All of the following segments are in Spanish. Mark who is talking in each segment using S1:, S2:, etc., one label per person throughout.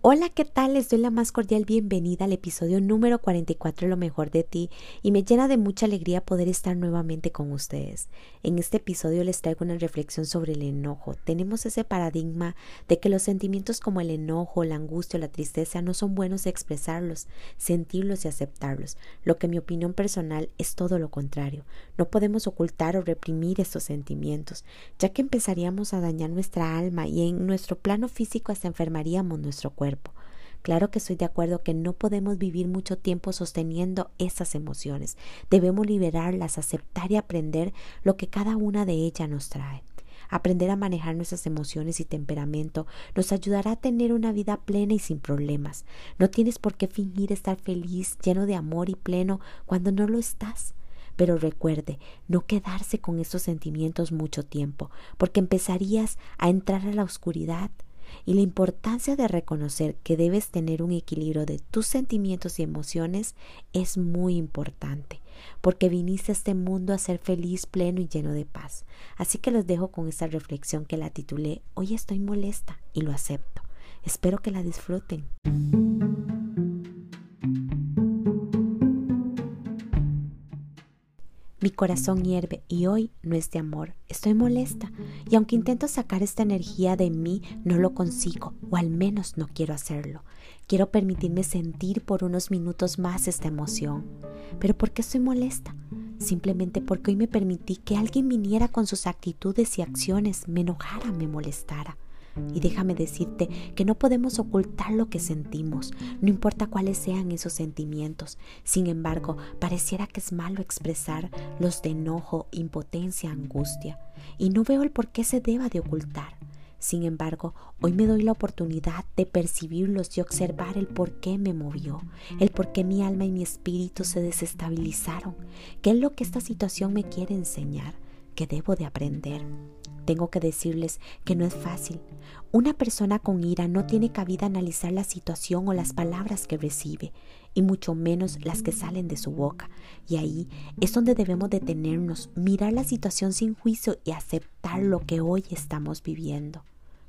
S1: Hola, ¿qué tal? Les doy la más cordial bienvenida al episodio número 44 de Lo mejor de ti y me llena de mucha alegría poder estar nuevamente con ustedes. En este episodio les traigo una reflexión sobre el enojo. Tenemos ese paradigma de que los sentimientos como el enojo, la angustia o la tristeza no son buenos de expresarlos, sentirlos y aceptarlos, lo que mi opinión personal es todo lo contrario. No podemos ocultar o reprimir estos sentimientos, ya que empezaríamos a dañar nuestra alma y en nuestro plano físico hasta enfermaríamos nuestro Claro que estoy de acuerdo que no podemos vivir mucho tiempo sosteniendo esas emociones. Debemos liberarlas, aceptar y aprender lo que cada una de ellas nos trae. Aprender a manejar nuestras emociones y temperamento nos ayudará a tener una vida plena y sin problemas. No tienes por qué fingir estar feliz, lleno de amor y pleno cuando no lo estás. Pero recuerde, no quedarse con esos sentimientos mucho tiempo, porque empezarías a entrar a la oscuridad, y la importancia de reconocer que debes tener un equilibrio de tus sentimientos y emociones es muy importante, porque viniste a este mundo a ser feliz, pleno y lleno de paz. Así que los dejo con esta reflexión que la titulé Hoy estoy molesta y lo acepto. Espero que la disfruten. Mi corazón hierve y hoy no es de amor. Estoy molesta y aunque intento sacar esta energía de mí, no lo consigo o al menos no quiero hacerlo. Quiero permitirme sentir por unos minutos más esta emoción. Pero ¿por qué estoy molesta? Simplemente porque hoy me permití que alguien viniera con sus actitudes y acciones, me enojara, me molestara. Y déjame decirte que no podemos ocultar lo que sentimos, no importa cuáles sean esos sentimientos. Sin embargo, pareciera que es malo expresar los de enojo, impotencia, angustia. Y no veo el por qué se deba de ocultar. Sin embargo, hoy me doy la oportunidad de percibirlos y observar el por qué me movió, el por qué mi alma y mi espíritu se desestabilizaron, qué es lo que esta situación me quiere enseñar, que debo de aprender. Tengo que decirles que no es fácil. Una persona con ira no tiene cabida analizar la situación o las palabras que recibe, y mucho menos las que salen de su boca. Y ahí es donde debemos detenernos, mirar la situación sin juicio y aceptar lo que hoy estamos viviendo.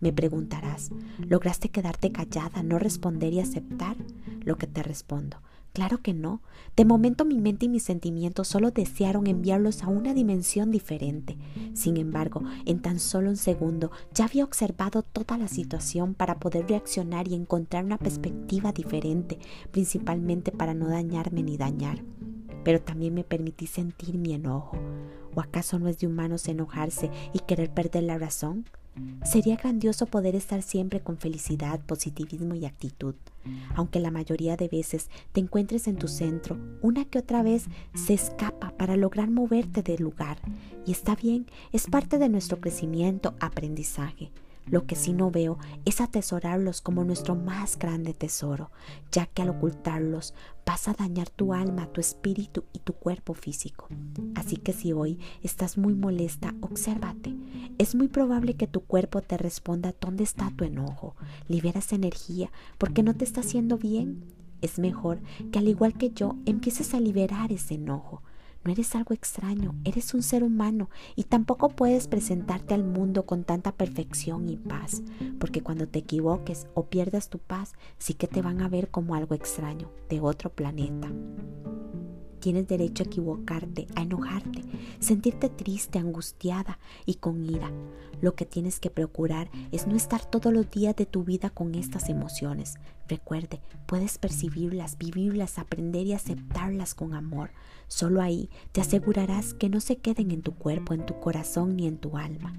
S1: Me preguntarás, ¿lograste quedarte callada, no responder y aceptar? Lo que te respondo, Claro que no. De momento mi mente y mis sentimientos solo desearon enviarlos a una dimensión diferente. Sin embargo, en tan solo un segundo ya había observado toda la situación para poder reaccionar y encontrar una perspectiva diferente, principalmente para no dañarme ni dañar. Pero también me permití sentir mi enojo. ¿O acaso no es de humanos enojarse y querer perder la razón? Sería grandioso poder estar siempre con felicidad, positivismo y actitud. Aunque la mayoría de veces te encuentres en tu centro, una que otra vez se escapa para lograr moverte del lugar. Y está bien, es parte de nuestro crecimiento, aprendizaje. Lo que sí no veo es atesorarlos como nuestro más grande tesoro, ya que al ocultarlos vas a dañar tu alma, tu espíritu y tu cuerpo físico. Así que si hoy estás muy molesta, obsérvate. Es muy probable que tu cuerpo te responda dónde está tu enojo. Liberas energía porque no te está haciendo bien. Es mejor que al igual que yo empieces a liberar ese enojo. No eres algo extraño, eres un ser humano y tampoco puedes presentarte al mundo con tanta perfección y paz, porque cuando te equivoques o pierdas tu paz, sí que te van a ver como algo extraño, de otro planeta. Tienes derecho a equivocarte, a enojarte, sentirte triste, angustiada y con ira. Lo que tienes que procurar es no estar todos los días de tu vida con estas emociones. Recuerde, puedes percibirlas, vivirlas, aprender y aceptarlas con amor. Solo ahí te asegurarás que no se queden en tu cuerpo, en tu corazón ni en tu alma.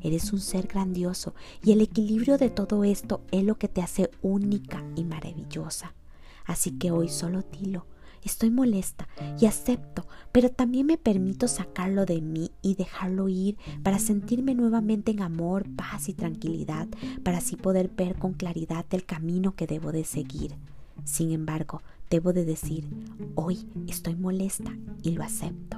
S1: Eres un ser grandioso y el equilibrio de todo esto es lo que te hace única y maravillosa. Así que hoy solo dilo Estoy molesta y acepto, pero también me permito sacarlo de mí y dejarlo ir para sentirme nuevamente en amor, paz y tranquilidad, para así poder ver con claridad el camino que debo de seguir. Sin embargo, debo de decir, hoy estoy molesta y lo acepto.